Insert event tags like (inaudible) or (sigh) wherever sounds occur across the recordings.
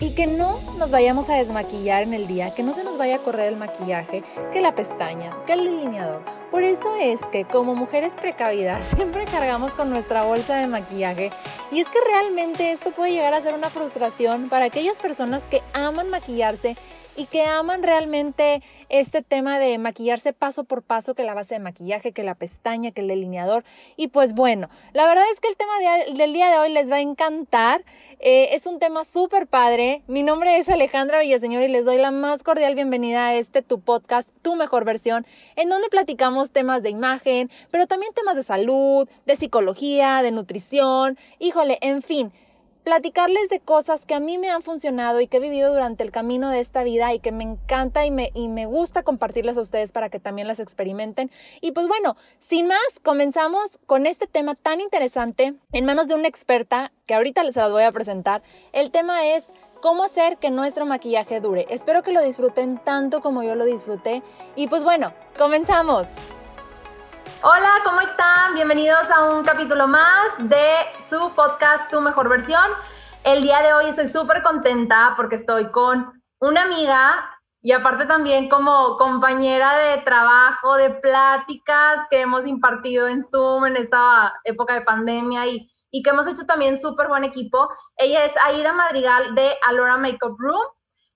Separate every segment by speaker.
Speaker 1: y que no nos vayamos a desmaquillar en el día, que no se nos vaya a correr el maquillaje, que la pestaña, que el delineador. Por eso es que como mujeres precavidas (laughs) siempre cargamos con nuestra bolsa de maquillaje y es que realmente esto puede llegar a ser una frustración para aquellas personas que aman maquillarse y que aman realmente este tema de maquillarse paso por paso, que la base de maquillaje, que la pestaña, que el delineador. Y pues bueno, la verdad es que el tema del día de hoy les va a encantar. Eh, es un tema súper padre. Mi nombre es Alejandra Villaseñor y les doy la más cordial bienvenida a este tu podcast, Tu Mejor Versión, en donde platicamos temas de imagen, pero también temas de salud, de psicología, de nutrición, híjole, en fin platicarles de cosas que a mí me han funcionado y que he vivido durante el camino de esta vida y que me encanta y me, y me gusta compartirles a ustedes para que también las experimenten. Y pues bueno, sin más, comenzamos con este tema tan interesante en manos de una experta que ahorita les voy a presentar. El tema es cómo hacer que nuestro maquillaje dure. Espero que lo disfruten tanto como yo lo disfruté. Y pues bueno, comenzamos. Hola, ¿cómo están? Bienvenidos a un capítulo más de su podcast Tu Mejor Versión. El día de hoy estoy súper contenta porque estoy con una amiga y aparte también como compañera de trabajo, de pláticas que hemos impartido en Zoom en esta época de pandemia y, que hemos hecho también súper buen equipo. Ella es Aida Madrigal de Alora Makeup Room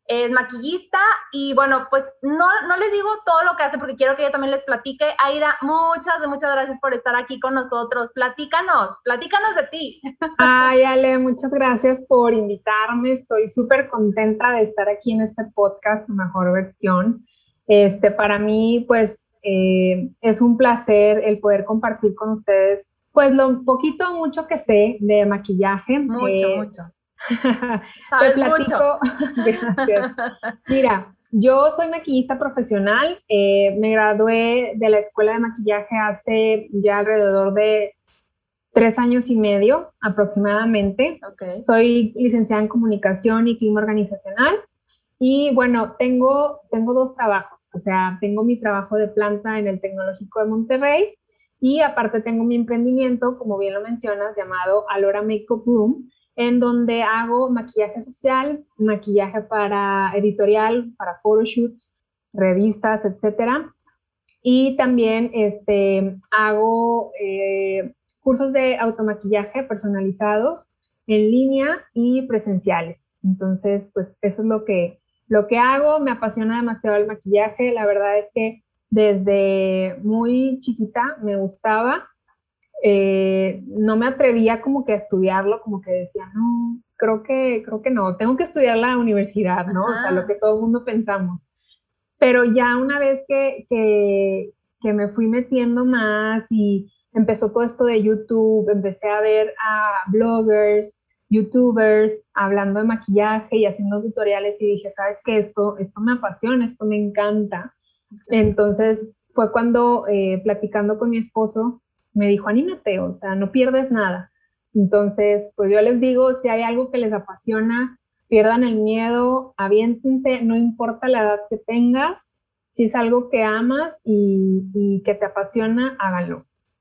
Speaker 1: es maquillista y bueno, pues no, no les digo todo lo que hace porque quiero que ella también les platique. Aida, muchas, muchas gracias por estar aquí con nosotros. Platícanos, platícanos de ti.
Speaker 2: Ay, Ale, muchas gracias por invitarme. Estoy súper contenta de estar aquí en este podcast, tu mejor versión. Este, para mí, pues, eh, es un placer el poder compartir con ustedes, pues, lo poquito mucho que sé de maquillaje.
Speaker 1: Mucho, eh, mucho (laughs)
Speaker 2: Te platico. (laughs) Gracias. Mira, yo soy maquillista profesional. Eh, me gradué de la escuela de maquillaje hace ya alrededor de tres años y medio aproximadamente. Soy licenciada en comunicación y clima organizacional. Y bueno, tengo, tengo dos trabajos. O sea, tengo mi trabajo de planta en el Tecnológico de Monterrey y aparte tengo mi emprendimiento, como bien lo mencionas, llamado Alora Makeup Room, en donde hago maquillaje social, maquillaje para editorial, para photoshoot, revistas, etcétera. Y también este, hago eh, cursos de automaquillaje personalizados en línea y presenciales. Entonces, pues eso es lo que, lo que hago. Me apasiona demasiado el maquillaje. La verdad es que desde muy chiquita me gustaba eh, no me atrevía como que a estudiarlo, como que decía, no, creo que, creo que no, tengo que estudiar la universidad, ¿no? O sea, lo que todo el mundo pensamos. Pero ya una vez que, que, que me fui metiendo más y empezó todo esto de YouTube, empecé a ver a bloggers, youtubers hablando de maquillaje y haciendo tutoriales y dije, sabes que esto, esto me apasiona, esto me encanta. Entonces fue cuando eh, platicando con mi esposo me dijo, anímate, o sea, no pierdes nada. Entonces, pues yo les digo, si hay algo que les apasiona, pierdan el miedo, aviéntense, no importa la edad que tengas, si es algo que amas y, que te apasiona, háganlo.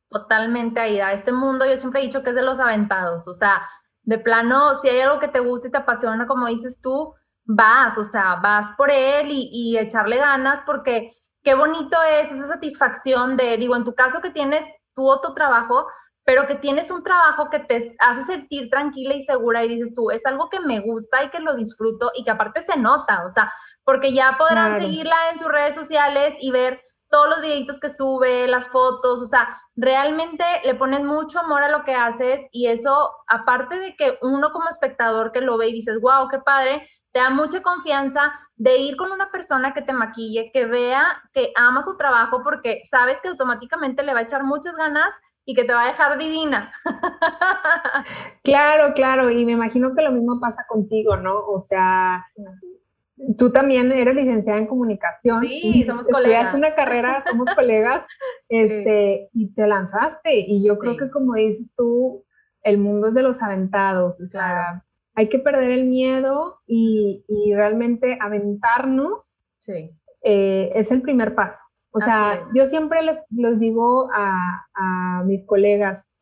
Speaker 1: Totalmente, Aida. Este mundo yo siempre he dicho que es de los aventados, o sea, de plano, si hay algo que te gusta y te apasiona, como dices tú, vas, o sea, vas por él y, y echarle ganas porque qué bonito es esa satisfacción de, digo, en tu caso que tienes tu otro trabajo, pero que tienes un trabajo que te hace sentir tranquila y segura y dices tú, es algo que me gusta y que lo disfruto y que aparte se nota, o sea, porque ya podrán seguirla en sus redes sociales y ver todos los videitos que sube, las fotos, o sea, realmente le pones mucho amor a lo que haces y eso, aparte de que uno como espectador que lo ve y dices, wow, qué padre, te da mucha confianza de ir con una persona que te maquille, que vea que ama su trabajo porque sabes que automáticamente le va a echar muchas ganas y que te va a dejar divina. (laughs)
Speaker 2: Claro, claro, y me imagino que lo mismo pasa contigo, ¿no? O sea, tú también eres licenciada en comunicación.
Speaker 1: Sí, somos colegas.
Speaker 2: hecho una carrera, somos (laughs) colegas, este, y te lanzaste. Y yo creo que como dices tú, el mundo es de los aventados. O sea, hay que perder el miedo y, realmente aventarnos.
Speaker 1: Sí.
Speaker 2: Eh, es el primer paso. O sea, yo siempre les, digo a, a mis colegas,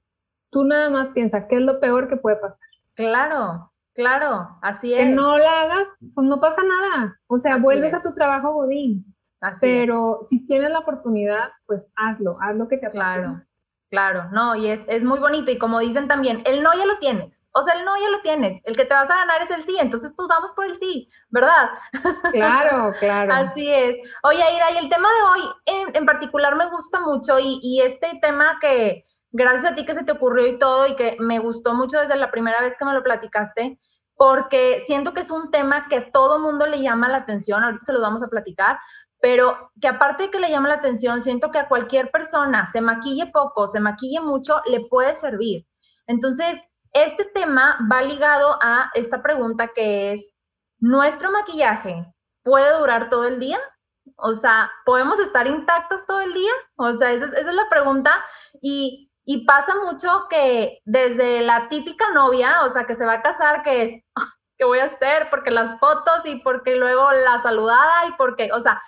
Speaker 2: tú nada más piensa, ¿qué es lo peor que puede pasar?
Speaker 1: Claro, Claro, así es.
Speaker 2: Que no la hagas, pues no pasa nada. O sea, vuelves a tu trabajo godín. Así pero si tienes la oportunidad, pues hazlo, haz lo que te apasiona.
Speaker 1: Claro. Claro, no, y es, es, muy bonito. Y como dicen también, el no ya lo tienes. O sea, el no ya lo tienes. El que te vas a ganar es el sí. Entonces, pues vamos por el sí, ¿verdad? (laughs)
Speaker 2: Claro, claro.
Speaker 1: Así es. Oye, Aira, y el tema de hoy en, en particular me gusta mucho. Y, y, este tema que, gracias a ti que se te ocurrió y todo, y que me gustó mucho desde la primera vez que me lo platicaste, porque siento que es un tema que todo mundo le llama la atención. Ahorita se lo vamos a platicar pero que aparte de que le llama la atención, siento que a cualquier persona, se maquille poco, se maquille mucho, le puede servir. Entonces, este tema va ligado a esta pregunta que es, ¿nuestro maquillaje puede durar todo el día? O sea, ¿podemos estar intactos todo el día? O sea, esa, es la pregunta. Y, y, pasa mucho que desde la típica novia, o sea, que se va a casar, que es, ah, ¿qué voy a hacer? Porque las fotos y porque luego la saludada y porque, o sea,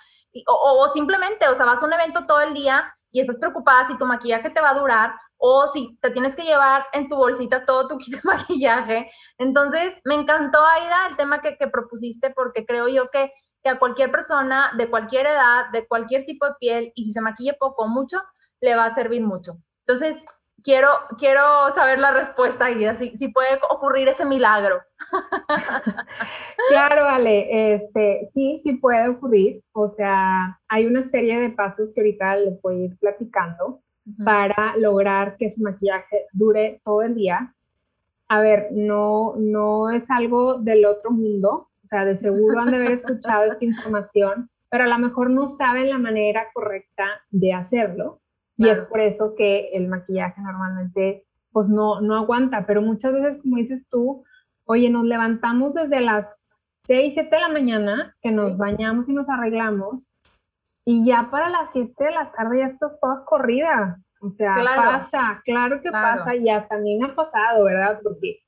Speaker 1: o, simplemente, o sea, vas a un evento todo el día y estás preocupada si tu maquillaje te va a durar o si te tienes que llevar en tu bolsita todo tu (laughs) kit de maquillaje. Entonces, me encantó, Aida, el tema que, propusiste porque creo yo que, que, a cualquier persona de cualquier edad, de cualquier tipo de piel, y si se maquille poco o mucho, le va a servir mucho. Entonces, quiero, quiero saber la respuesta, Aida, si, si puede ocurrir ese milagro. (laughs) (laughs)
Speaker 2: claro, Ale, este, sí, sí puede ocurrir. O sea, hay una serie de pasos que ahorita les voy a ir platicando para lograr que su maquillaje dure todo el día. A ver, no, no es algo del otro mundo, o sea, de seguro han de haber escuchado esta información, pero a lo mejor no saben la manera correcta de hacerlo. Y es por eso que el maquillaje normalmente pues no, no aguanta, pero muchas veces, como dices tú, Oye, nos levantamos desde las 6, 7 de la mañana, que nos bañamos y nos arreglamos, y ya para las 7 de la tarde ya estás toda corrida. O sea, pasa, claro que pasa, ya también ha pasado, ¿verdad? Porque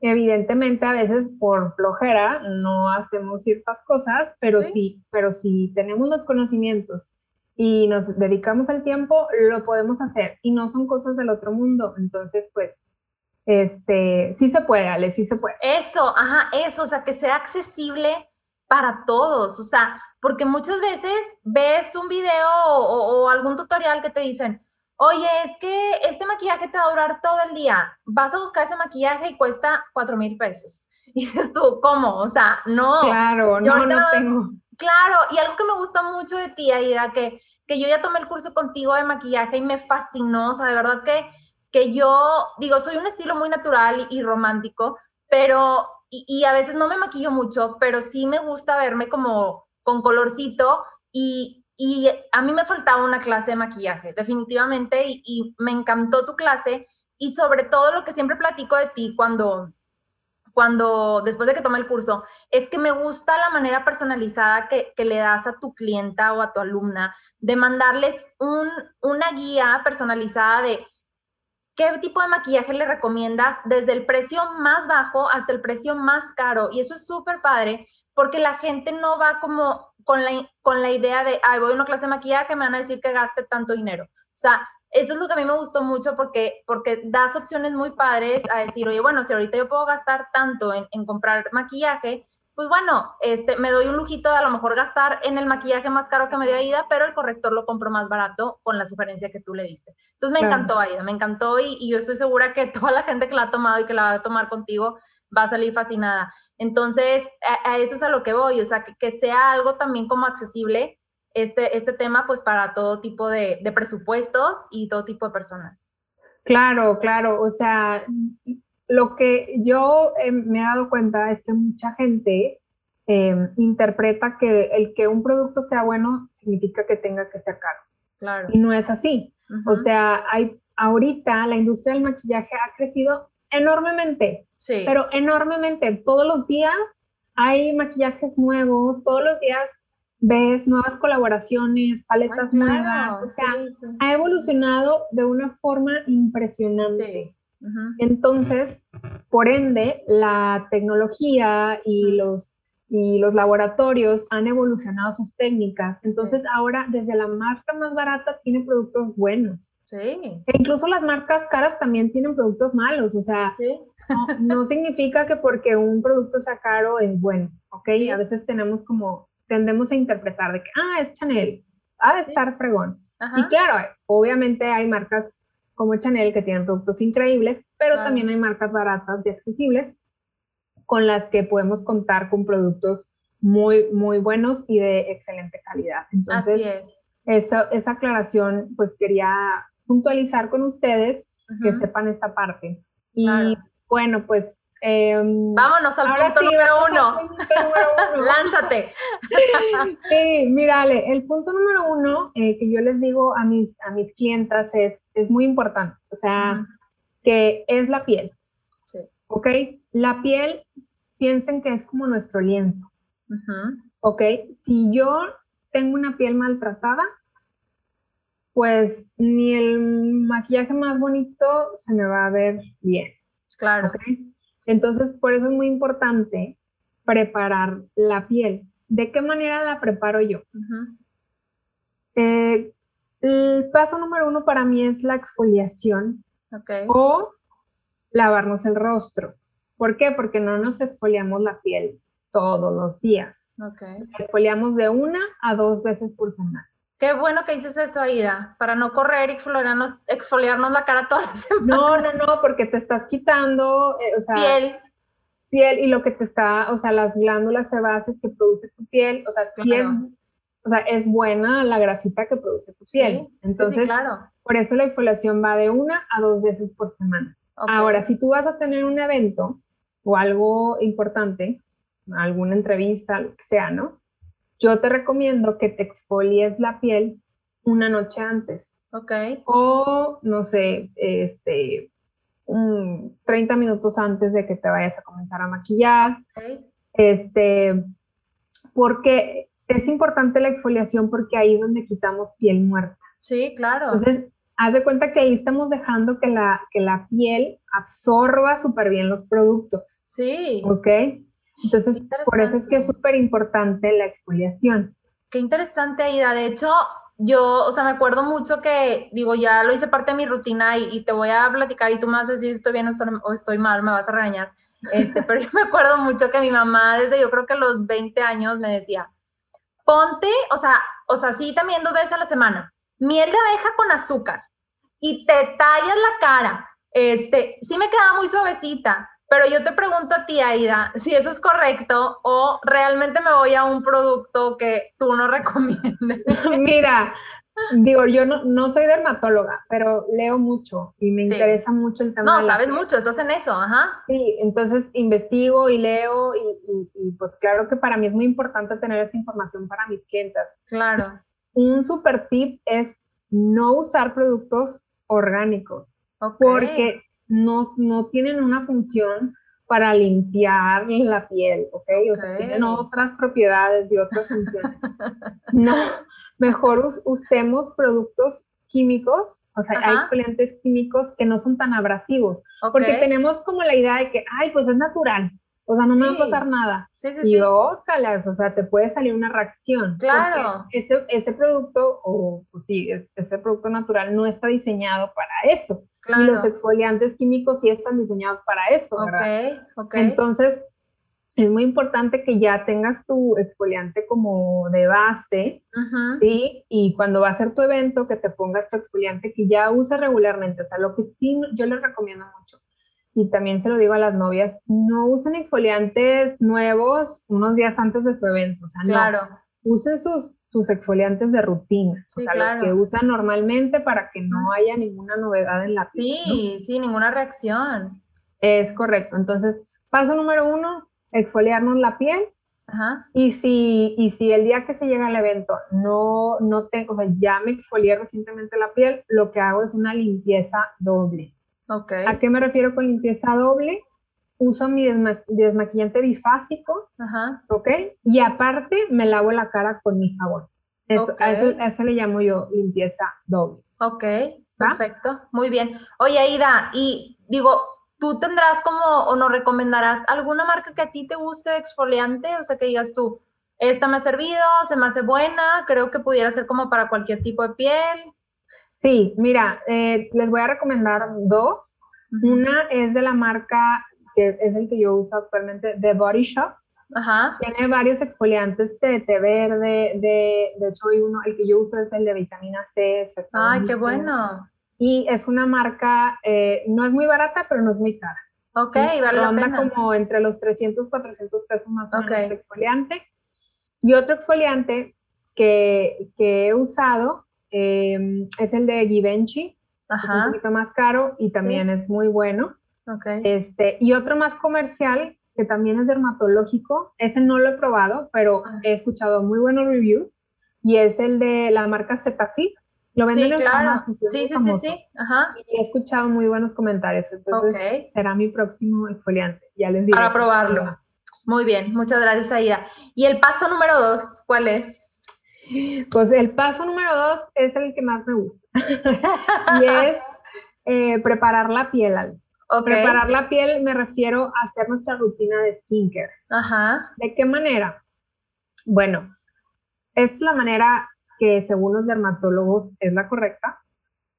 Speaker 2: evidentemente a veces por flojera no hacemos ciertas cosas, pero sí, pero si tenemos los conocimientos y nos dedicamos el tiempo, lo podemos hacer y no son cosas del otro mundo. Entonces, pues este, sí se puede, Ale, sí se puede.
Speaker 1: Eso, ajá, eso, o sea, que sea accesible para todos, o sea, porque muchas veces ves un video o, algún tutorial que te dicen, oye, es que este maquillaje te va a durar todo el día, vas a buscar ese maquillaje y cuesta cuatro mil pesos. (laughs) Y dices tú, ¿cómo? O sea, no.
Speaker 2: Claro, no, no tengo.
Speaker 1: Claro, y algo que me gusta mucho de ti, Aida, que, que yo ya tomé el curso contigo de maquillaje y me fascinó, o sea, de verdad que que yo, digo, soy un estilo muy natural y, romántico, pero, y, a veces no me maquillo mucho, pero sí me gusta verme como con colorcito y, y a mí me faltaba una clase de maquillaje, definitivamente, y, me encantó tu clase y sobre todo lo que siempre platico de ti cuando, cuando después de que tomé el curso, es que me gusta la manera personalizada que, que le das a tu clienta o a tu alumna de mandarles un, una guía personalizada de qué tipo de maquillaje le recomiendas desde el precio más bajo hasta el precio más caro. Y eso es súper padre porque la gente no va como con la, con la idea de, ay, voy a una clase de maquillaje, me van a decir que gaste tanto dinero. O sea, eso es lo que a mí me gustó mucho porque, porque das opciones muy padres a decir, oye, bueno, si ahorita yo puedo gastar tanto en, en comprar maquillaje, pues bueno, este, me doy un lujito de a lo mejor gastar en el maquillaje más caro que me dio Aida, pero el corrector lo compro más barato con la sugerencia que tú le diste. Entonces me encantó Aida, me encantó y, yo estoy segura que (laughs) toda la gente que la ha tomado y que la va a tomar contigo va a salir fascinada. Entonces, a, eso es a lo que voy, o sea, que, sea algo también como accesible este, este tema, pues para todo tipo de, presupuestos y todo tipo de personas.
Speaker 2: Claro, claro, o sea, lo que yo eh, me he dado cuenta es que mucha gente em, interpreta que el que un producto sea bueno significa que tenga que ser caro.
Speaker 1: Claro.
Speaker 2: Y no es así. O sea, hay, ahorita la industria del maquillaje ha crecido enormemente.
Speaker 1: Sí.
Speaker 2: Pero enormemente. Todos los días hay maquillajes nuevos, todos los días ves nuevas colaboraciones, paletas nuevas. O sea, ha evolucionado de una forma impresionante. Entonces, por ende, la tecnología y los, y los laboratorios han evolucionado sus técnicas. Entonces, ahora desde la marca más barata tiene productos buenos.
Speaker 1: Sí.
Speaker 2: E incluso las marcas caras también tienen productos malos. O sea, No, (laughs) significa que porque un producto sea caro es bueno, ¿ok? A veces tenemos como, tendemos a interpretar de que, ah, es Chanel, ha de estar fregón. Y claro, obviamente hay marcas como Chanel que tienen productos increíbles, pero también hay marcas baratas y accesibles con las que podemos contar con productos muy, muy buenos y de excelente calidad.
Speaker 1: Entonces, Así es.
Speaker 2: Esa, esa aclaración, pues quería puntualizar con ustedes que sepan esta parte. Y bueno, pues...
Speaker 1: Em, Vámonos al punto, número uno. (laughs) Lánzate. (laughs)
Speaker 2: sí, mírale, el punto número uno eh, que yo les digo a mis, a mis clientas es, es muy importante, o sea, que es la piel. Sí. ¿Ok? La piel, piensen que es como nuestro lienzo. ¿Ok? Si yo tengo una piel maltratada, pues ni el maquillaje más bonito se me va a ver bien.
Speaker 1: Claro.
Speaker 2: Entonces, por eso es muy importante preparar la piel. ¿De qué manera la preparo yo? Eh, el paso número uno para mí es la exfoliación
Speaker 1: okay.
Speaker 2: o lavarnos el rostro. ¿Por qué? Porque no nos exfoliamos la piel todos los días.
Speaker 1: Okay.
Speaker 2: Exfoliamos de una a dos veces por semana.
Speaker 1: Qué bueno que dices eso, Aida, para no correr y exfoliarnos, exfoliarnos la cara toda la (laughs) semana.
Speaker 2: No, no, no, porque te estás quitando, eh, o sea,
Speaker 1: piel.
Speaker 2: Piel y lo que te está, o sea, las glándulas sebáceas que produce tu piel, o sea, o sea, es buena la grasita que produce tu piel. Entonces,
Speaker 1: claro.
Speaker 2: por eso la exfoliación va de una a dos veces por semana. Ahora, si tú vas a tener un evento o algo importante, alguna entrevista, lo que sea, ¿no? Yo te recomiendo que te exfolies la piel una noche antes.
Speaker 1: Ok.
Speaker 2: O, no sé, este, 30 minutos antes de que te vayas a comenzar a maquillar.
Speaker 1: Okay.
Speaker 2: Este, porque es importante la exfoliación porque ahí es donde quitamos piel muerta.
Speaker 1: Sí, claro.
Speaker 2: Entonces, haz de cuenta que ahí estamos dejando que la, que la piel absorba súper bien los productos.
Speaker 1: Sí.
Speaker 2: ¿Ok? Entonces, por eso es que es súper importante la exfoliación.
Speaker 1: Qué interesante, Aida. De hecho, yo, o sea, me acuerdo mucho que, digo, ya lo hice parte de mi rutina y, te voy a platicar y tú me vas a decir si estoy bien o estoy, mal, me vas a regañar. Este, pero yo me acuerdo mucho que mi mamá, desde yo creo que los 20 años, me decía, ponte, o sea, o sea, sí también dos veces a la semana, miel de abeja con azúcar y te tallas la cara. Este, sí me quedaba muy suavecita, pero yo te pregunto a ti, Aida, si eso es correcto o realmente me voy a un producto que tú no (laughs) recomiendes. (laughs)
Speaker 2: Mira, digo, yo no, no, soy dermatóloga, pero leo mucho y me interesa mucho el tema.
Speaker 1: No, sabes mucho, estás en eso, ajá.
Speaker 2: Sí, entonces investigo y leo y, y, pues claro que para mí es muy importante tener esa información para mis clientes.
Speaker 1: Claro.
Speaker 2: Un super tip es no usar productos orgánicos. Porque no, no tienen una función para limpiar la piel, ¿ok? O sea, tienen otras propiedades y otras funciones. (laughs) no, mejor usemos productos químicos, o sea, hay exfoliantes químicos que no son tan abrasivos, porque tenemos como la idea de que, ay, pues es natural, o sea, no me va a pasar nada.
Speaker 1: Sí, sí,
Speaker 2: y ócalas, o sea, te puede salir una reacción.
Speaker 1: Claro.
Speaker 2: Ese, ese producto, o pues sí, ese producto natural no está diseñado para eso. Y los exfoliantes químicos sí están diseñados para eso, ¿verdad? Entonces, es muy importante que ya tengas tu exfoliante como de base, ¿sí? Y cuando va a ser tu evento, que te pongas tu exfoliante que ya uses regularmente. O sea, lo que sí yo les recomiendo mucho, y también se lo digo a las novias, no usen exfoliantes nuevos unos días antes de su evento. O sea,
Speaker 1: claro.
Speaker 2: usen sus sus exfoliantes de rutina, o sea, los que usan normalmente para que no haya ninguna novedad en la
Speaker 1: piel. Sí, sí, ninguna reacción.
Speaker 2: Es correcto. Entonces, paso número uno, exfoliarnos la piel.
Speaker 1: Ajá.
Speaker 2: Y si, y si el día que se llega al evento no, no tengo, o sea, ya me exfolié recientemente la piel, lo que hago es una limpieza doble.
Speaker 1: Okay.
Speaker 2: ¿A qué me refiero con limpieza doble? Uso mi desmaquillante bifásico,
Speaker 1: Ajá.
Speaker 2: ¿ok? Y aparte me lavo la cara con mi jabón. Eso, a, eso, le llamo yo limpieza doble.
Speaker 1: Ok, perfecto, muy bien. Oye, Aida, y digo, ¿tú tendrás como o nos recomendarás alguna marca que a ti te guste de exfoliante? O sea, que digas tú, esta me ha servido, se me hace buena, creo que pudiera ser como para cualquier tipo de piel.
Speaker 2: Sí, mira, eh, les voy a recomendar dos. Una es de la marca que es el que yo uso actualmente, de Body Shop.
Speaker 1: Ajá.
Speaker 2: Tiene varios exfoliantes de té verde, de, de hecho hay uno, el que yo uso es el de vitamina C.
Speaker 1: Ay, qué bueno.
Speaker 2: Y es una marca, eh, no es muy barata, pero no es muy cara.
Speaker 1: Ok, vale la pena.
Speaker 2: como entre los 300, 400 pesos más o menos el exfoliante. Y otro exfoliante que, que he usado eh, es el de Givenchy. Es un poquito más caro y también es muy bueno.
Speaker 1: Okay.
Speaker 2: Este, y otro más comercial que también es dermatológico, ese no lo he probado, pero ah. he escuchado muy buenos reviews y es el de la marca Cetacid.
Speaker 1: Lo venden sí, claro. sí, sí, sí, sí, Ajá.
Speaker 2: Y he escuchado muy buenos comentarios, entonces será mi próximo exfoliante. Ya les digo.
Speaker 1: Para probarlo. Muy bien, muchas gracias, Aida. ¿Y el paso número dos, cuál es?
Speaker 2: Pues el paso número dos es el que más me gusta. (laughs) y es eh, preparar la piel. Preparar la piel me refiero a hacer nuestra rutina de skincare.
Speaker 1: Ajá.
Speaker 2: ¿De qué manera? Bueno, es la manera que según los dermatólogos es la correcta,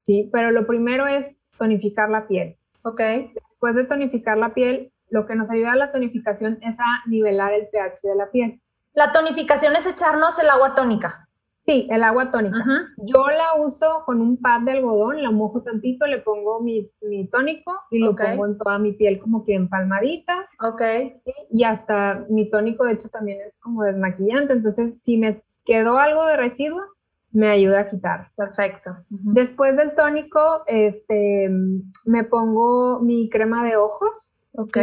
Speaker 2: ¿sí? Pero lo primero es tonificar la piel.
Speaker 1: Ok.
Speaker 2: Después de tonificar la piel, lo que nos ayuda a la tonificación es a nivelar el pH de la piel.
Speaker 1: La tonificación es echarnos el agua tónica.
Speaker 2: Sí, el agua tónica. Yo la uso con un pad de algodón, la mojo tantito, le pongo mi, tónico y lo pongo en toda mi piel como que en palmaditas.
Speaker 1: Ok.
Speaker 2: Y hasta mi tónico, de hecho, también es como desmaquillante. Entonces, si me quedó algo de residuo, me ayuda a quitar.
Speaker 1: Perfecto.
Speaker 2: Después del tónico, este, me pongo mi crema de ojos.
Speaker 1: Ok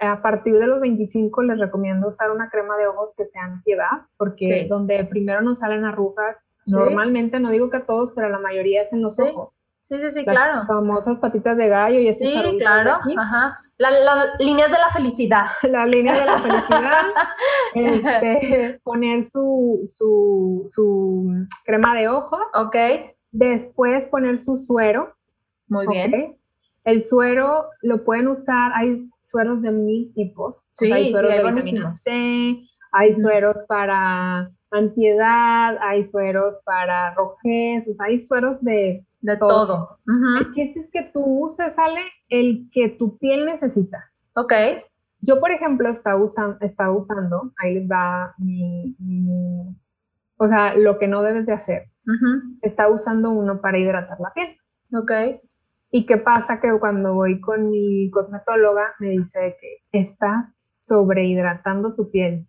Speaker 2: a partir de los 25 les recomiendo usar una crema de ojos que sea antiedad, porque donde primero nos salen arrugas, normalmente, no digo que a todos, pero a la mayoría es en los ojos.
Speaker 1: Sí, sí, sí, claro.
Speaker 2: Las famosas patitas de gallo y esas
Speaker 1: Sí, claro, ajá. Las la líneas de la felicidad.
Speaker 2: La línea de la felicidad. (laughs) (laughs) este, poner su, su, su, crema de ojos.
Speaker 1: Ok.
Speaker 2: Después poner su suero.
Speaker 1: Muy bien.
Speaker 2: El suero lo pueden usar, hay sueros de mil tipos.
Speaker 1: Sí,
Speaker 2: hay sueros
Speaker 1: sí,
Speaker 2: de vitamina C, hay sueros para antiedad, hay sueros para rojez, o sea, hay sueros de,
Speaker 1: de todo.
Speaker 2: El chiste es que tú uses, sale el que tu piel necesita.
Speaker 1: Ok.
Speaker 2: Yo, por ejemplo, estaba, usando, estaba usando, ahí les va mi, o sea, lo que no debes de hacer. Está usando uno para hidratar la piel.
Speaker 1: Ok.
Speaker 2: ¿Y qué pasa? Que cuando voy con mi cosmetóloga me dice que estás sobrehidratando tu piel.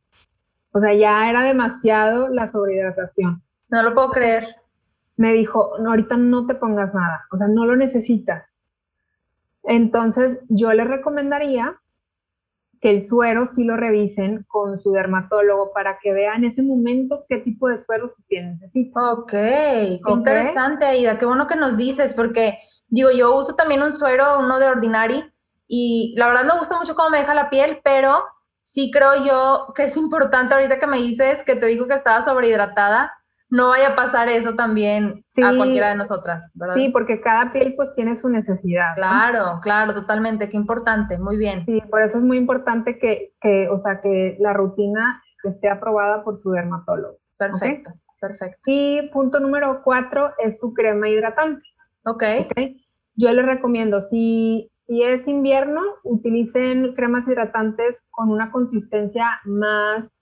Speaker 2: O sea, ya era demasiado la sobrehidratación.
Speaker 1: No lo puedo creer.
Speaker 2: Me dijo, no, ahorita no te pongas nada, o sea, no lo necesitas. Entonces, yo le recomendaría que el suero sí lo revisen con su dermatólogo para que vean en ese momento qué tipo de suero su piel necesita.
Speaker 1: Ok, qué interesante, Aida. Qué bueno que nos dices, porque digo, yo uso también un suero, uno de Ordinary, y la verdad me gusta mucho cómo me deja la piel, pero sí creo yo que es importante ahorita que me dices que te digo que estaba sobrehidratada, no vaya a pasar eso también a cualquiera de nosotras, ¿verdad?
Speaker 2: Sí, porque cada piel pues tiene su necesidad.
Speaker 1: Claro, claro, totalmente, qué importante, muy bien.
Speaker 2: Sí, por eso es muy importante que, que o sea, que la rutina esté aprobada por su dermatólogo.
Speaker 1: Perfecto, perfecto.
Speaker 2: Y punto número cuatro es su crema hidratante.
Speaker 1: Ok.
Speaker 2: okay. Yo les recomiendo, si, si es invierno, utilicen cremas hidratantes con una consistencia más,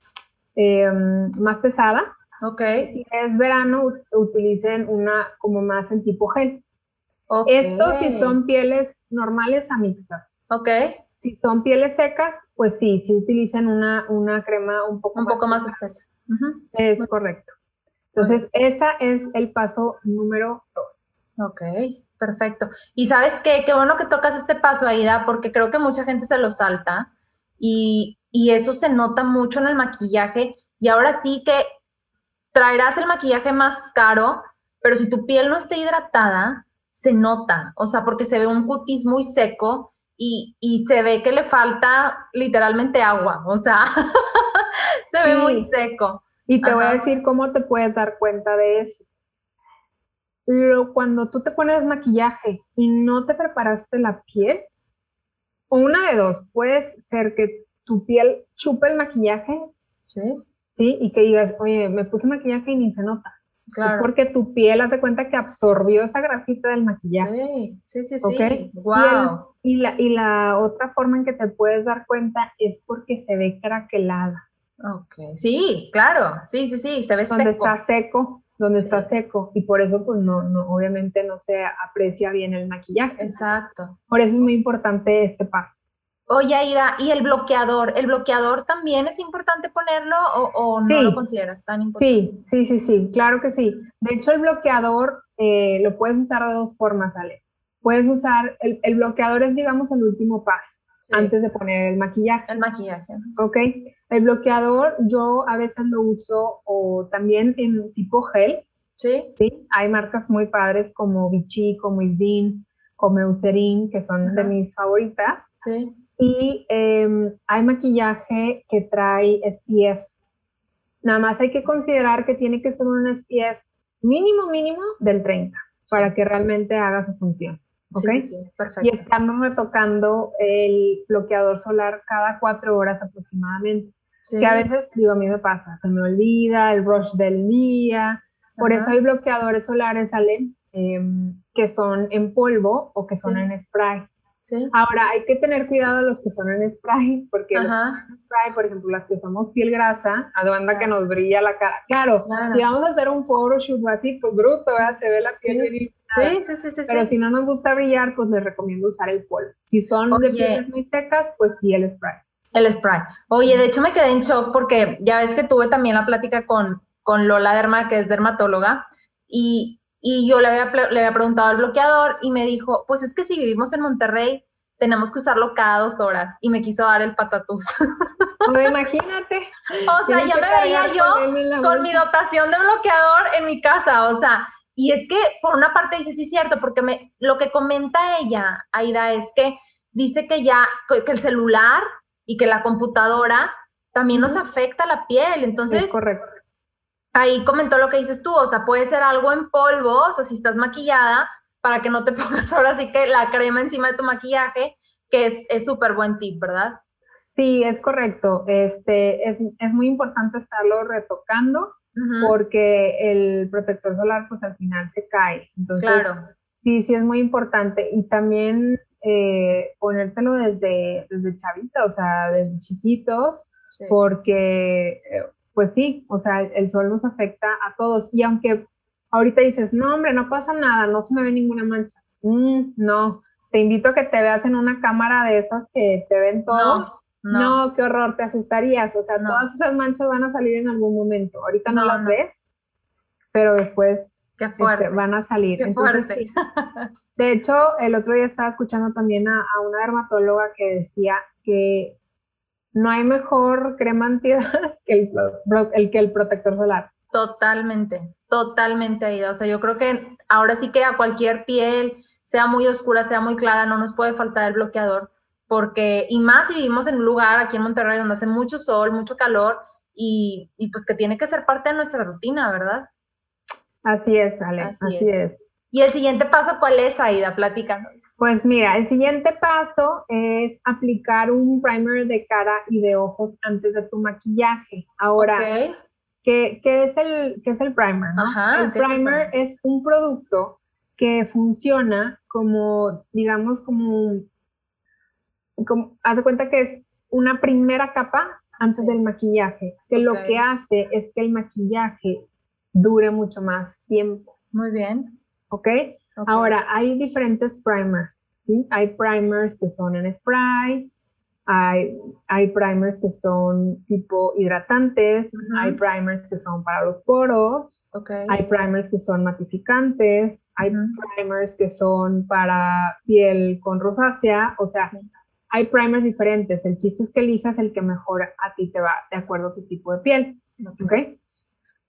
Speaker 2: em, más pesada
Speaker 1: Ok.
Speaker 2: Si es verano, utilicen una como más en tipo gel. Esto si son pieles normales a mixtas.
Speaker 1: Ok.
Speaker 2: Si son pieles secas, pues sí, si utilizan una, una crema un poco
Speaker 1: un más poco más espesa.
Speaker 2: Es correcto. Entonces, ese es el paso número dos.
Speaker 1: Ok, perfecto. Y sabes qué, qué bueno que tocas este paso, Aida, porque creo que mucha gente se lo salta y, y eso se nota mucho en el maquillaje. Y ahora sí que traerás el maquillaje más caro, pero si tu piel no está hidratada, se nota, o sea, porque se ve un cutis muy seco y, se ve que le falta literalmente agua, o sea, (laughs) se ve muy seco.
Speaker 2: Y te voy a decir cómo te puedes dar cuenta de eso. Cuando tú te pones maquillaje y no te preparaste la piel, o una de dos, puede ser que tu piel chupe el maquillaje
Speaker 1: ¿Sí?
Speaker 2: ¿sí? Y que digas, oye, me puse maquillaje y ni se nota. Claro. porque tu piel hace cuenta que absorbió esa grasita del maquillaje.
Speaker 1: Sí, sí, sí, sí. Wow.
Speaker 2: Y, la, y la otra forma en que te puedes dar cuenta es porque se ve craquelada.
Speaker 1: Ok, sí, claro, sí, sí, sí, se ve
Speaker 2: donde está seco, donde está seco, y por eso pues no, no, obviamente no se aprecia bien el maquillaje.
Speaker 1: Exacto.
Speaker 2: Por eso es muy importante este paso.
Speaker 1: Oye, Aida, ¿y el bloqueador? ¿El bloqueador también es importante ponerlo o, no lo consideras tan importante?
Speaker 2: Sí, sí, sí, sí, claro que sí. De hecho, el bloqueador eh, lo puedes usar de dos formas, Ale. Puedes usar, el, el bloqueador es, digamos, el último paso antes de poner el maquillaje.
Speaker 1: El maquillaje.
Speaker 2: Ok. El bloqueador yo a veces lo uso o también en tipo gel.
Speaker 1: Sí.
Speaker 2: Sí. Hay marcas muy padres como Vichy, como Isdin, como Eucerin, que son de mis favoritas.
Speaker 1: Sí.
Speaker 2: Y em, hay maquillaje que trae SPF. Nada más hay que considerar que tiene que ser un SPF mínimo, mínimo del 30 para que realmente haga su función. ¿Ok? Sí,
Speaker 1: sí, perfecto.
Speaker 2: Y estamos retocando el bloqueador solar cada cuatro horas aproximadamente. Que a veces, digo, a mí me pasa, se me olvida el rush del día. Por eso hay bloqueadores solares, salen em, que son en polvo o que son en spray. Ahora, hay que tener cuidado los que son en spray, porque los en spray, por ejemplo, las que somos piel grasa, a banda que nos brilla la cara. Claro, si vamos a hacer un photoshoot así, pues bruto, ¿verdad? Se ve la piel
Speaker 1: sí. Sí, sí, sí,
Speaker 2: Pero si no nos gusta brillar, pues les recomiendo usar el polvo. Si son de pieles muy secas, pues sí, el spray.
Speaker 1: El spray. Oye, de hecho me quedé en shock porque ya ves que tuve también la plática con, con Lola Derma, que es dermatóloga, y y yo le había, le había preguntado al bloqueador y me dijo, pues es que si vivimos en Monterrey, tenemos que usarlo cada dos horas. Y me quiso dar el patatús. (laughs)
Speaker 2: No, imagínate.
Speaker 1: o sea, ya me veía yo con mi dotación de bloqueador en mi casa. O sea, y es que por una parte dice, sí, cierto, porque me, lo que comenta ella, Aida, es que dice que ya, que el celular y que la computadora también nos afecta la piel. Entonces,
Speaker 2: es correcto
Speaker 1: ahí comentó lo que dices tú, o sea, puede ser algo en polvo, o sea, si estás maquillada, para que no te (laughs) pongas ahora sí que la crema encima de tu maquillaje, que es súper buen tip, ¿verdad?
Speaker 2: Sí, es correcto. Este, es, muy importante estarlo retocando porque el protector solar pues al final se cae. Entonces, claro. sí, sí es muy importante. Y también eh, ponértelo desde, desde chavita, o sea, desde chiquitos, porque eh, pues sí, o sea, el sol nos afecta a todos. Y aunque ahorita dices, no, hombre, no pasa nada, no se me ve ninguna mancha. Mm, no, te invito a que te veas en una cámara de esas que te ven todo. No, no. qué horror, te asustarías. O sea, todas esas manchas van a salir en algún momento. Ahorita no, las ves, pero después
Speaker 1: Qué este, fuerte.
Speaker 2: van a salir.
Speaker 1: Qué fuerte. (laughs)
Speaker 2: De hecho, el otro día estaba escuchando también a, a, una dermatóloga que decía que no hay mejor crema antiedad (laughs) que el, el, que el protector solar.
Speaker 1: Totalmente, totalmente, Aida. O sea, yo creo que ahora sí que a cualquier piel, sea muy oscura, sea muy clara, no nos puede faltar el bloqueador, porque, y más si vivimos en un lugar aquí en Monterrey donde hace mucho sol, mucho calor, y, y pues que tiene que ser parte de nuestra rutina, ¿verdad?
Speaker 2: Así es, Ale, así, es.
Speaker 1: ¿Y el siguiente paso cuál es, Aida? Platícanos.
Speaker 2: Pues mira, el siguiente paso es aplicar un primer de cara y de ojos antes de tu maquillaje. Ahora, ¿qué, es el, qué es el primer? el primer es, un producto que funciona como, digamos, como, como haz de cuenta que es una primera capa antes del maquillaje, que lo que hace es que el maquillaje dure mucho más tiempo.
Speaker 1: Muy bien.
Speaker 2: ¿ok? Ahora, hay diferentes primers, ¿sí? Hay primers que son en spray, hay, hay primers que son tipo hidratantes, hay primers que son para los poros,
Speaker 1: okay.
Speaker 2: hay primers que son matificantes, hay primers que son para piel con rosácea, o sea, hay primers diferentes. El chiste es que elijas el que mejor a ti te va de acuerdo a tu tipo de piel, ¿ok?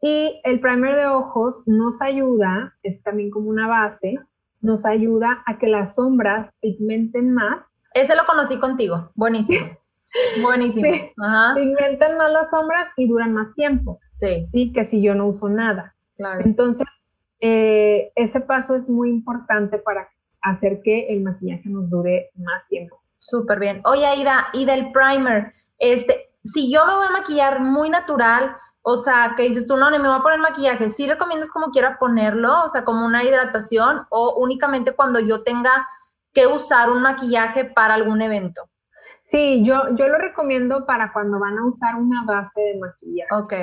Speaker 2: Y el primer de ojos nos ayuda, es también como una base, nos ayuda a que las sombras pigmenten más.
Speaker 1: Ese lo conocí contigo, buenísimo. (laughs) Buenísimo.
Speaker 2: Pigmentan más las sombras y duran más tiempo.
Speaker 1: Sí.
Speaker 2: Sí, que si yo no uso nada.
Speaker 1: Claro.
Speaker 2: Entonces, eh, ese paso es muy importante para hacer que el maquillaje nos dure más tiempo.
Speaker 1: Súper bien. Oye, Aida, y del primer, este, si yo me voy a maquillar muy natural, O sea, que dices tú, no, ni me voy a poner maquillaje. ¿Sí recomiendas como quiera ponerlo? O sea, como una hidratación o únicamente cuando yo tenga que usar un maquillaje para algún evento?
Speaker 2: Sí, yo, yo lo recomiendo para cuando van a usar una base de maquillaje.
Speaker 1: Ok.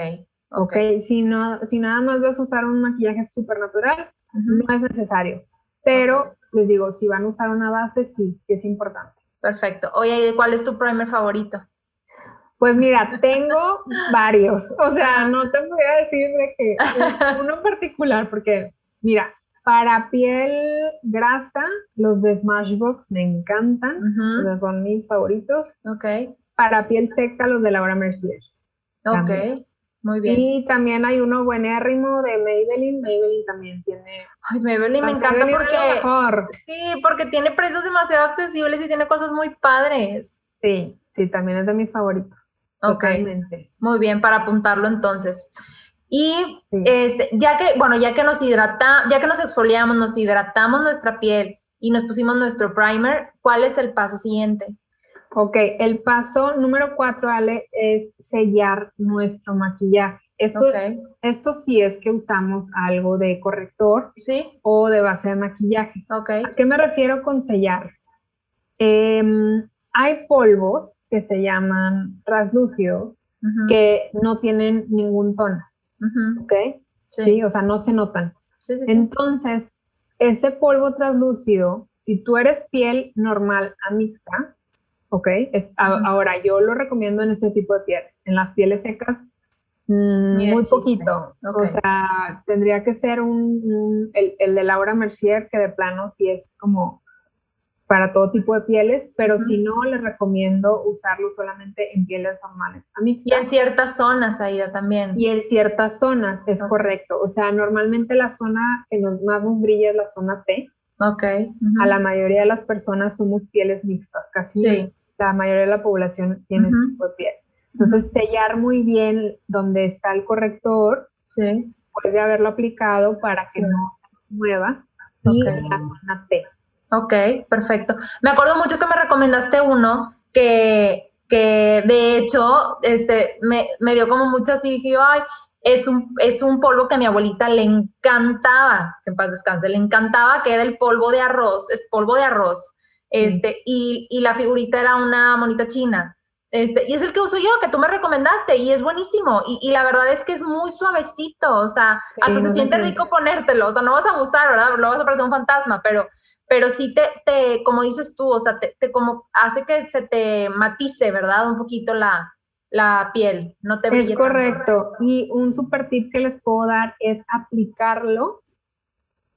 Speaker 2: Ok, si, no, si nada más vas a usar un maquillaje súper natural, no es necesario. Pero les digo, si van a usar una base, sí, sí es importante.
Speaker 1: Perfecto. Oye, ¿cuál es tu primer favorito?
Speaker 2: Pues mira, tengo varios. O sea, no te voy a decir de que uno en particular, porque mira, para piel grasa, los de Smashbox me encantan. son mis favoritos.
Speaker 1: Ok.
Speaker 2: Para piel seca, los de Laura Mercier.
Speaker 1: Ok. Muy bien.
Speaker 2: Y también hay uno buenérrimo de Maybelline. Maybelline también tiene.
Speaker 1: Ay, Maybelline me encanta porque. Sí, porque tiene precios demasiado accesibles y tiene cosas muy padres.
Speaker 2: Sí, sí, también es de mis favoritos.
Speaker 1: Ok. Muy bien, para apuntarlo entonces. Y este, ya que, bueno, ya que nos hidrata, ya que nos exfoliamos, nos hidratamos nuestra piel y nos pusimos nuestro primer, ¿cuál es el paso siguiente?
Speaker 2: Ok, el paso número cuatro, Ale, es sellar nuestro maquillaje. Esto, esto sí es que usamos algo de corrector
Speaker 1: ¿Sí?
Speaker 2: o de base de maquillaje.
Speaker 1: Okay.
Speaker 2: ¿A qué me refiero con sellar? Em, hay polvos que se llaman translúcidos que no tienen ningún tono. ¿Ok? Sí. o sea, no se notan.
Speaker 1: Sí, sí,
Speaker 2: Entonces, ese polvo translúcido, si tú eres piel normal a mixta, ¿ok? Ahora, yo lo recomiendo en este tipo de pieles. En las pieles secas, mm, muy poquito. O sea, tendría que ser un, el, el, de Laura Mercier, que de plano sí es como para todo tipo de pieles, pero si no, les recomiendo usarlo solamente en pieles normales. A mí,
Speaker 1: y en ciertas zonas, Aida, también.
Speaker 2: Y en ciertas zonas, es correcto. O sea, normalmente la zona que nos, más nos brilla es la zona T.
Speaker 1: Ok.
Speaker 2: A la mayoría de las personas somos pieles mixtas, casi
Speaker 1: sí
Speaker 2: la mayoría de la población tiene ese tipo de piel. Entonces, sellar muy bien donde está el corrector,
Speaker 1: sí.
Speaker 2: puede haberlo aplicado para que no se mueva y la zona T.
Speaker 1: Ok, perfecto. Me acuerdo mucho que me recomendaste uno que, que de hecho este, me, me dio como muchas así, dije, ay, es un, es un polvo que a mi abuelita le encantaba, que en paz descanse, le encantaba, que era el polvo de arroz, es polvo de arroz este, y, y, la figurita era una monita china. Este, y es el que uso yo, que tú me recomendaste, y es buenísimo. Y, y la verdad es que es muy suavecito, o sea, hasta se siente rico ponértelo, o sea, no vas a abusar, ¿verdad? No vas a parecer un fantasma, pero, pero sí te, te, como dices tú, o sea, te, te, como hace que se te matice, ¿verdad? Un poquito la, la piel, no te
Speaker 2: Es correcto. Y un super tip que les puedo dar es aplicarlo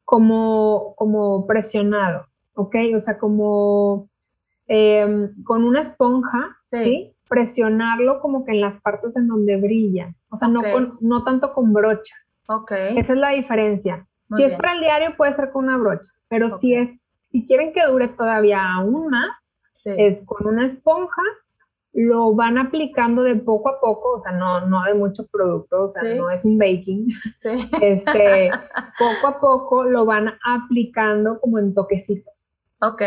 Speaker 2: como, como presionado. ¿ok? O sea, como em, con una esponja, sí. Presionarlo como que en las partes en donde brilla, o sea, no, no tanto con brocha.
Speaker 1: Ok.
Speaker 2: Esa es la diferencia. si es para el diario, puede ser con una brocha, pero si es, si quieren que dure todavía aún más, es con una esponja, lo van aplicando de poco a poco, o sea, no, no de mucho producto, o sea, no es un baking.
Speaker 1: Sí.
Speaker 2: Este, (laughs) poco a poco lo van aplicando como en toquecitos.
Speaker 1: Ok.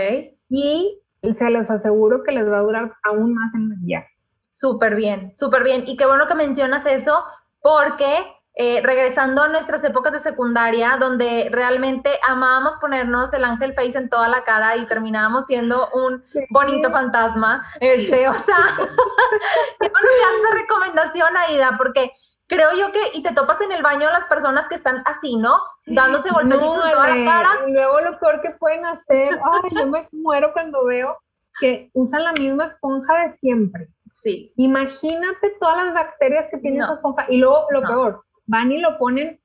Speaker 2: Y se los aseguro que les va a durar aún más el maquillaje.
Speaker 1: Súper bien, súper bien. Y qué bueno que mencionas eso, porque eh, regresando a nuestras épocas de secundaria, donde realmente amábamos ponernos el ángel face en toda la cara y terminábamos siendo un bonito fantasma. Este, o sea, qué bueno que haces recomendación, Aida, porque creo yo que, y te topas en el baño las personas que están así, ¿no? Dándose golpecitos en toda la cara.
Speaker 2: Y luego lo peor que pueden hacer, ay, yo me muero cuando veo que usan la misma esponja de siempre.
Speaker 1: Sí.
Speaker 2: Imagínate todas las bacterias que tiene esa esponja. Y luego, lo peor, van y lo ponen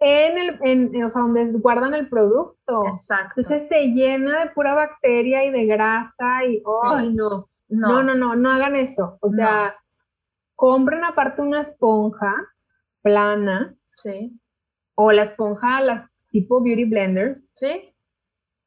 Speaker 2: en el, en, o sea, donde guardan el producto.
Speaker 1: Exacto.
Speaker 2: Entonces se llena de pura bacteria y de grasa y, ay, no. no. No, no, no, hagan eso. O sea, compren aparte una esponja plana.
Speaker 1: Sí.
Speaker 2: O la esponja, las tipo beauty blenders.
Speaker 1: Sí.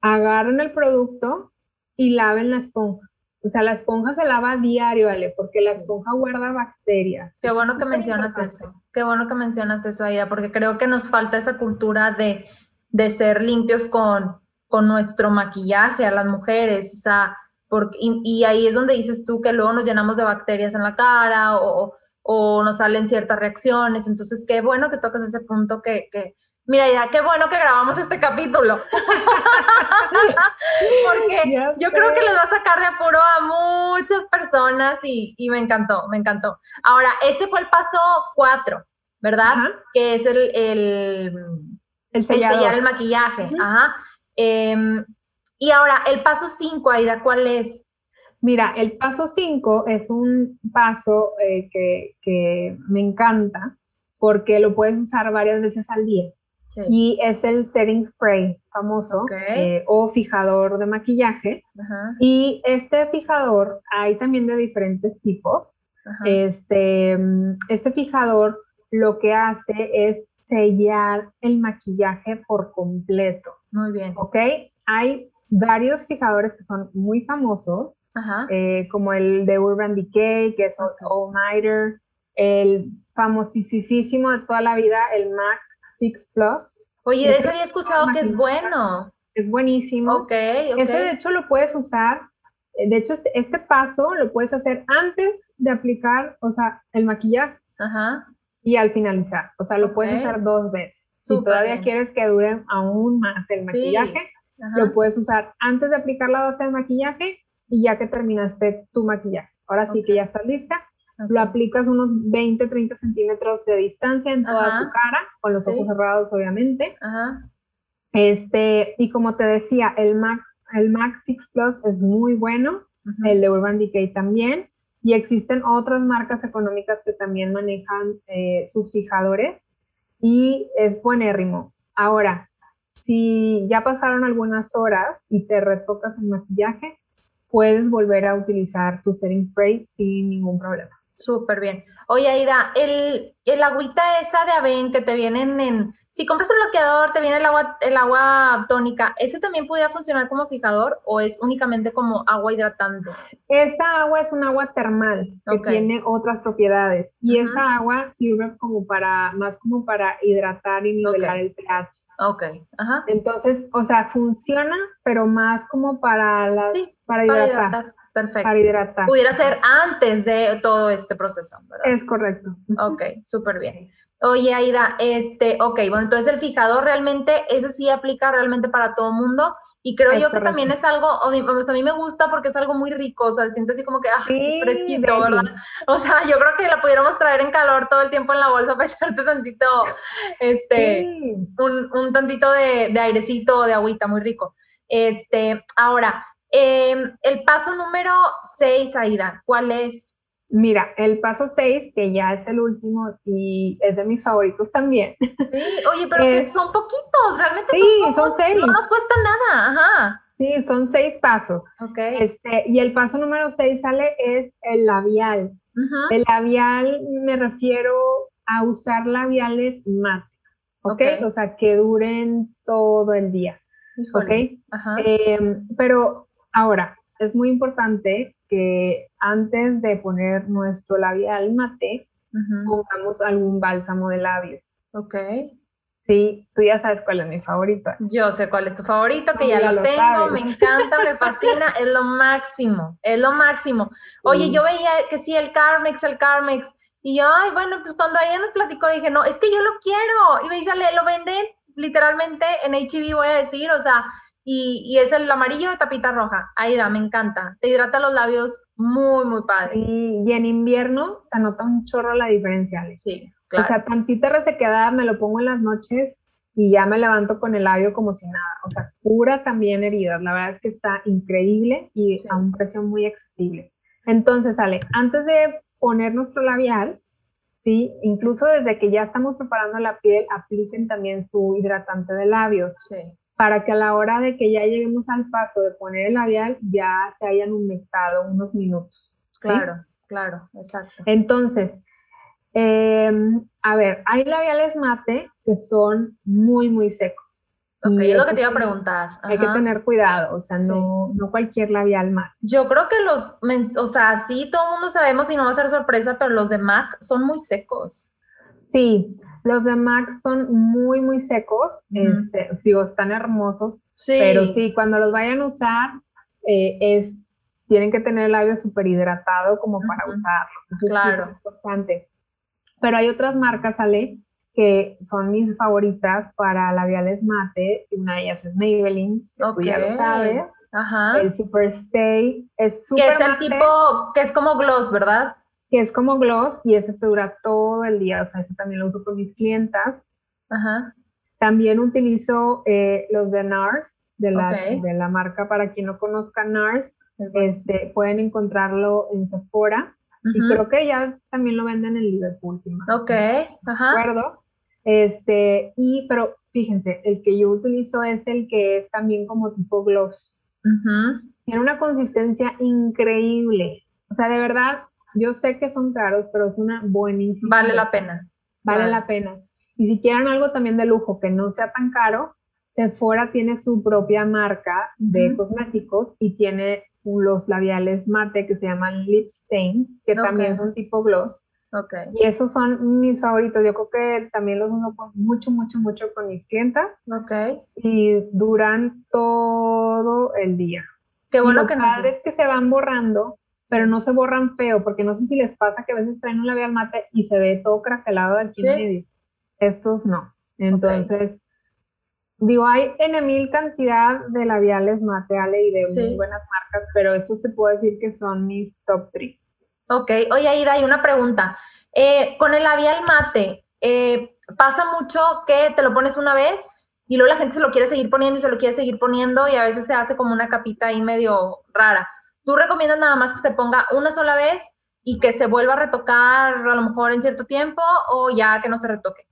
Speaker 2: Agarren el producto y laven la esponja. O sea, la esponja se lava diario, Ale, porque la esponja guarda bacterias.
Speaker 1: Qué bueno que mencionas eso. Qué bueno que mencionas eso, Aida, porque creo que nos falta esa cultura de, de ser limpios con, con nuestro maquillaje a las mujeres. O sea, porque, y, ahí es donde dices tú que luego nos llenamos de bacterias en la cara o, o nos salen ciertas reacciones. Entonces, qué bueno que tocas ese punto que, que Mira, ya qué bueno que grabamos este capítulo. (laughs) Porque yo creo que les va a sacar de apuro a muchas personas y, me encantó, me encantó. Ahora, este fue el paso cuatro, ¿verdad? Que es el, el,
Speaker 2: el, sellar
Speaker 1: el maquillaje. Ajá. Em, y ahora, el paso cinco, Aida, ¿cuál es?
Speaker 2: Mira, el paso 5 es un paso eh, que, me encanta porque lo puedes usar varias veces al día. Y es el setting spray famoso eh, o fijador de maquillaje. Y este fijador hay también de diferentes tipos. Este, este fijador lo que hace es sellar el maquillaje por completo.
Speaker 1: Muy bien.
Speaker 2: ¿Ok? Hay varios fijadores que son muy famosos. Eh, como el de Urban Decay, que es All Nighter, el famosísimo de toda la vida, el MAC Fix Plus.
Speaker 1: Oye, ese había escuchado que es bueno.
Speaker 2: Es buenísimo.
Speaker 1: Ok, ok.
Speaker 2: Ese de hecho lo puedes usar, eh, de hecho este, este, paso lo puedes hacer antes de aplicar, o sea, el maquillaje. Ajá. Y al finalizar, o sea, lo puedes usar dos veces. si todavía quieres que dure aún más el maquillaje, lo puedes usar antes de aplicar la base de maquillaje y ya que terminaste tu maquillaje. Ahora sí que ya estás lista, lo aplicas unos 20, 30 centímetros de distancia en toda tu cara, con los ojos cerrados obviamente. Este, y como te decía, el MAC, el MAC Fix Plus es muy bueno, el de Urban Decay también, y existen otras marcas económicas que también manejan eh, sus fijadores y es buenérrimo. Ahora, si ya pasaron algunas horas y te retocas el maquillaje, puedes volver a utilizar tu setting spray sin ningún problema.
Speaker 1: Súper bien. Oye, Aida, el, el agüita esa de Aven que te vienen en, si compras el bloqueador, te viene el agua, el agua tónica, ¿ese también podría funcionar como fijador o es únicamente como agua hidratante?
Speaker 2: Esa agua es un agua termal que tiene otras propiedades y esa agua sirve como para, más como para hidratar y nivelar el pH.
Speaker 1: Ok, ajá.
Speaker 2: Entonces, o sea, funciona, pero más como para, las, para hidratar.
Speaker 1: Perfecto.
Speaker 2: Para hidratar.
Speaker 1: Pudiera ser antes de todo este proceso, ¿verdad?
Speaker 2: Es correcto.
Speaker 1: Ok, súper bien. Oye, Aida, este, ok, bueno, entonces el fijador realmente, ese sí aplica realmente para todo mundo y creo yo que también es algo, o sea, a mí me gusta porque es algo muy rico, o sea, se siente así como que, ah, fresquito, ¿verdad? O sea, yo creo que la pudiéramos traer en calor todo el tiempo en la bolsa (laughs) para echarte tantito, este, un, un, tantito de, de airecito, de agüita, muy rico. Este, ahora, Em, el paso número 6, Aida, ¿cuál es?
Speaker 2: Mira, el paso 6, que ya es el último y es de mis favoritos también. (laughs)
Speaker 1: Sí, oye, pero eh, son poquitos, realmente
Speaker 2: sí, son, seis.
Speaker 1: No nos cuesta nada, ajá.
Speaker 2: Sí, son seis pasos.
Speaker 1: Ok.
Speaker 2: Este, y el paso número 6 sale es el labial. El labial me refiero a usar labiales mate, ¿ok? O sea, que duren todo el día, ¿ok? Ajá. Em, pero Ahora, es muy importante que antes de poner nuestro labial mate, pongamos algún bálsamo de labios.
Speaker 1: Ok.
Speaker 2: Sí, tú ya sabes cuál es mi favorito.
Speaker 1: Yo sé cuál es tu favorito, que ya, lo, tengo, me encanta, me (laughs) fascina, es lo máximo, es lo máximo. Oye, yo veía que sí, el Carmex, el Carmex, y yo, ay, bueno, pues cuando ella nos platicó dije, no, es que yo lo quiero, y me dice, lo venden literalmente en HB, voy a decir, o sea, y, es el amarillo de tapita roja. Aida, me encanta. Te hidrata los labios muy, muy padre.
Speaker 2: y en invierno se nota un chorro la diferencia,
Speaker 1: Sí,
Speaker 2: claro. O sea, tantita resequedad me lo pongo en las noches y ya me levanto con el labio como si nada. O sea, cura también heridas. La verdad es que está increíble y a un precio muy accesible. Entonces, Ale, antes de poner nuestro labial, ¿sí? Incluso desde que ya estamos preparando la piel, apliquen también su hidratante de labios.
Speaker 1: Sí
Speaker 2: para que a la hora de que ya lleguemos al paso de poner el labial ya se hayan humectado unos minutos.
Speaker 1: Claro, claro, exacto.
Speaker 2: Entonces, em, a ver, hay labiales mate que son muy, muy secos.
Speaker 1: Ok, es lo que te iba a preguntar.
Speaker 2: Hay que tener cuidado, o sea, no, no cualquier labial mate.
Speaker 1: Yo creo que los, o sea, sí, todo el mundo sabemos y no va a ser sorpresa, pero los de MAC son muy secos.
Speaker 2: Sí, los de MAC son muy, muy secos, este, digo, están hermosos, pero sí, cuando los vayan a usar, eh, es, tienen que tener el labio súper hidratado como para usarlos.
Speaker 1: Eso claro.
Speaker 2: es importante. Pero hay otras marcas, Ale, que son mis favoritas para labiales mate. Una de ellas es Maybelline, que ya lo sabes. Ajá. El Super Stay es súper
Speaker 1: Que es el tipo, que es como gloss, ¿verdad?
Speaker 2: Que es como gloss y ese te dura todo el día. O sea, ese también lo uso con mis clientas. Ajá. También utilizo eh, los de NARS, de la, de la marca, para quien no conozca NARS, este, pueden encontrarlo en Sephora. Y creo que ya también lo venden en Liverpool.
Speaker 1: Ok, ajá.
Speaker 2: ¿De acuerdo? Este, y, pero fíjense, el que yo utilizo es el que es también como tipo gloss. Tiene una consistencia increíble. O sea, de verdad, yo sé que son caros, pero es una buenísima.
Speaker 1: Vale la pena.
Speaker 2: Vale la pena. Y si quieren algo también de lujo que no sea tan caro, Sephora tiene su propia marca de cosméticos y tiene los labiales mate que se llaman lip stains, que también son tipo gloss. Okay. Y esos son mis favoritos. Yo creo que también los uso mucho, mucho, mucho con mis clientas.
Speaker 1: Okay.
Speaker 2: Y duran todo el día.
Speaker 1: Qué bueno que
Speaker 2: no. Cada vez que se van borrando, pero no se borran feo, porque no sé si les pasa que a veces traen un labial mate y se ve todo craquelado aquí en medio. Estos no. Entonces, digo, hay en mil cantidad de labiales mate, y de muy buenas marcas, pero estos te puedo decir que son mis top 3.
Speaker 1: Ok, oye Aida, hay una pregunta. Eh, con el labial mate, eh, pasa mucho que te lo pones una vez y luego la gente se lo quiere seguir poniendo y se lo quiere seguir poniendo y a veces se hace como una capita ahí medio rara. ¿Tú recomiendas nada más que se ponga una sola vez y que se vuelva a retocar a lo mejor en cierto tiempo o ya que no se retoque?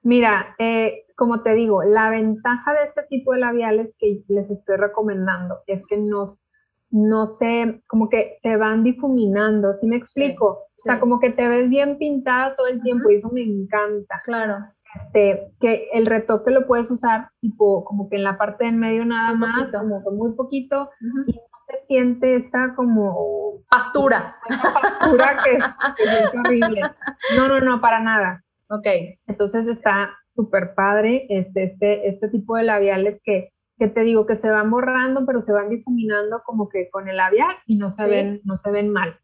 Speaker 2: Mira, eh, como te digo, la ventaja de este tipo de labiales que les estoy recomendando es que nos no sé, como que se van difuminando, ¿sí me explico? o sea, como que te ves bien pintada todo el tiempo y eso me encanta.
Speaker 1: Claro.
Speaker 2: Este, que el retoque lo puedes usar tipo como que en la parte de en medio nada más, como con muy poquito y no se siente esta como
Speaker 1: pastura.
Speaker 2: pastura que es, horrible. No, no, no, para nada.
Speaker 1: Ok.
Speaker 2: Entonces está súper padre este, este, este tipo de labiales que que te digo que se van borrando, pero se van difuminando como que con el labial y no se ven, no se ven mal.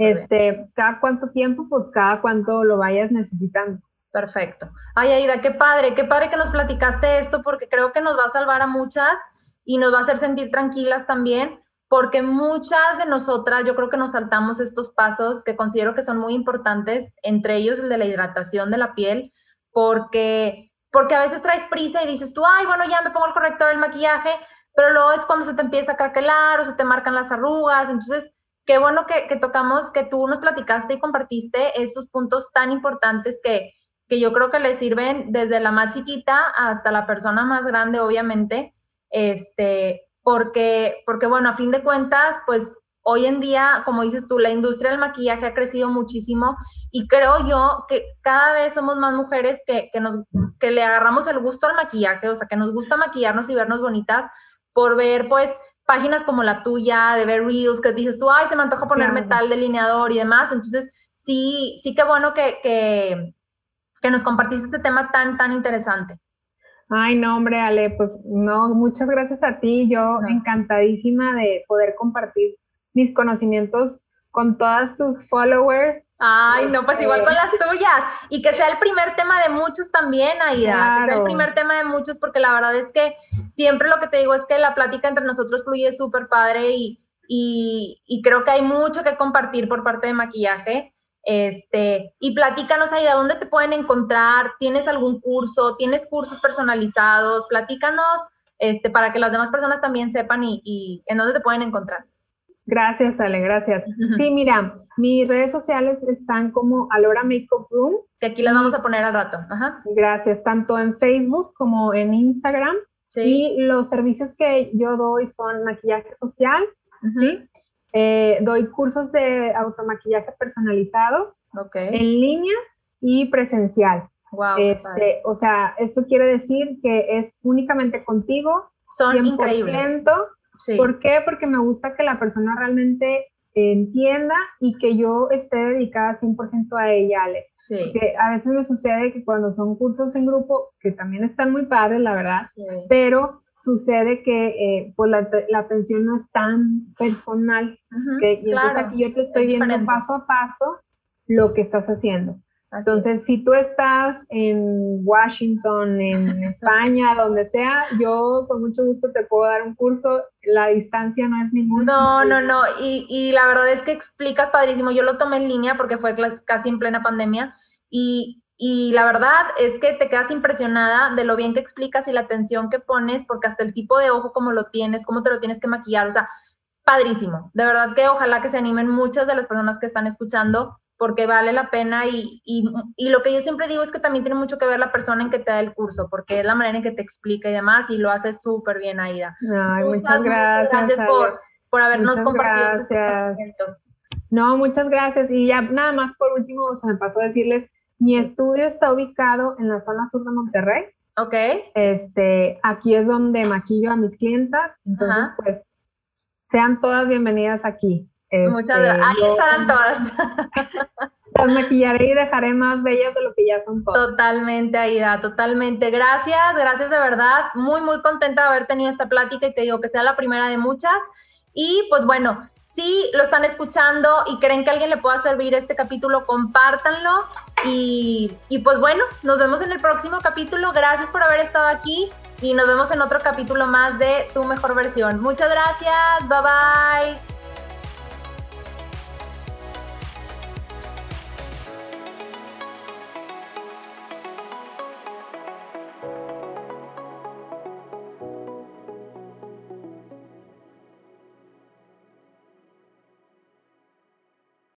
Speaker 2: este, cada cuánto tiempo, pues cada cuánto lo vayas necesitando.
Speaker 1: Perfecto. Ay, Aida, qué padre, qué padre que nos platicaste esto porque creo que nos va a salvar a muchas y nos va a hacer sentir tranquilas también porque muchas de nosotras yo creo que nos saltamos estos pasos que considero que son muy importantes, entre ellos el de la hidratación de la piel, porque porque a veces traes prisa y dices tú, ay, bueno, ya me pongo el corrector del maquillaje, pero luego es cuando se te empieza a craquelar o se te marcan las arrugas. Entonces, qué bueno que, que tocamos, que tú nos platicaste y compartiste estos puntos tan importantes que, que yo creo que le sirven desde la más chiquita hasta la persona más grande, obviamente, este, porque, porque bueno, a fin de cuentas, pues hoy en día, como dices tú, la industria del maquillaje ha crecido muchísimo y creo yo que cada vez somos más mujeres que, que, nos, que le agarramos el gusto al maquillaje, o sea, que nos gusta maquillarnos y vernos bonitas por ver, pues, páginas como la tuya, de ver reels, que dices tú, ay, se me antoja ponerme tal delineador y demás. Entonces, sí, sí que bueno que, que, que nos compartiste este tema tan, tan interesante.
Speaker 2: Ay, no, hombre, Ale, pues no, muchas gracias a ti. Yo encantadísima de poder compartir mis conocimientos con todas tus followers.
Speaker 1: Ay, no, pues igual con las tuyas. Y que sea el primer tema de muchos también, Aida. Que sea el primer tema de muchos, porque la verdad es que siempre lo que te digo es que la plática entre nosotros fluye súper padre y, y, creo que hay mucho que compartir por parte de maquillaje. Este, y platícanos, Aida, ¿dónde te pueden encontrar? ¿Tienes algún curso? ¿Tienes cursos personalizados? Platícanos este, para que las demás personas también sepan y, y en dónde te pueden encontrar.
Speaker 2: Gracias, Ale, gracias. Sí, mira, mis redes sociales están como Alora Makeup Room.
Speaker 1: Que aquí las vamos a poner al rato. Ajá.
Speaker 2: Gracias, tanto en Facebook como en Instagram. Sí. Y los servicios que yo doy son maquillaje social, ¿sí? Eh, doy cursos de automaquillaje personalizado
Speaker 1: okay.
Speaker 2: en línea y presencial.
Speaker 1: Wow,
Speaker 2: este, o sea, esto quiere decir que es únicamente contigo.
Speaker 1: Son 100%, increíbles
Speaker 2: ¿Por qué? Porque me gusta que la persona realmente entienda y que yo esté dedicada 100% a ella, Ale.
Speaker 1: Sí.
Speaker 2: Porque a veces me sucede que cuando son cursos en grupo, que también están muy padres, la verdad, pero sucede que eh, pues la, atención no es tan personal. que, y entonces aquí yo te estoy viendo paso a paso lo que estás haciendo. Entonces, si tú estás en Washington, en (laughs) España, donde sea, yo con mucho gusto te puedo dar un curso. La distancia no es ningún.
Speaker 1: No, no, no. Y, y la verdad es que explicas padrísimo. Yo lo tomé en línea porque fue casi en plena pandemia. Y, y la verdad es que te quedas impresionada de lo bien que explicas y la atención que pones, porque hasta el tipo de ojo, como lo tienes, cómo te lo tienes que maquillar, o sea, padrísimo. De verdad que ojalá que se animen muchas de las personas que están escuchando porque vale la pena y, y, lo que yo siempre digo es que también tiene mucho que ver la persona en que te da el curso, porque es la manera en que te explica y demás, y lo hace súper bien, Aida.
Speaker 2: Ay, muchas, gracias.
Speaker 1: gracias por, por habernos compartido tus conocimientos.
Speaker 2: No, muchas gracias. Y ya nada más por último, se me pasó a decirles, mi estudio está ubicado en la zona sur de Monterrey.
Speaker 1: Ok.
Speaker 2: Este, aquí es donde maquillo a mis clientas, entonces pues sean todas bienvenidas aquí.
Speaker 1: Muchas este, gracias. Ahí estarán todas. (laughs)
Speaker 2: Las maquillaré y dejaré más bellas de lo que ya son todas.
Speaker 1: Totalmente, Aida, totalmente. Gracias, gracias de verdad. Muy, muy contenta de haber tenido esta plática y te digo que sea la primera de muchas. Y pues bueno, si lo están escuchando y creen que a alguien le pueda servir este capítulo, compártanlo. Y, pues bueno, nos vemos en el próximo capítulo. Gracias por haber estado aquí y nos vemos en otro capítulo más de Tu Mejor Versión. Muchas gracias. Bye bye.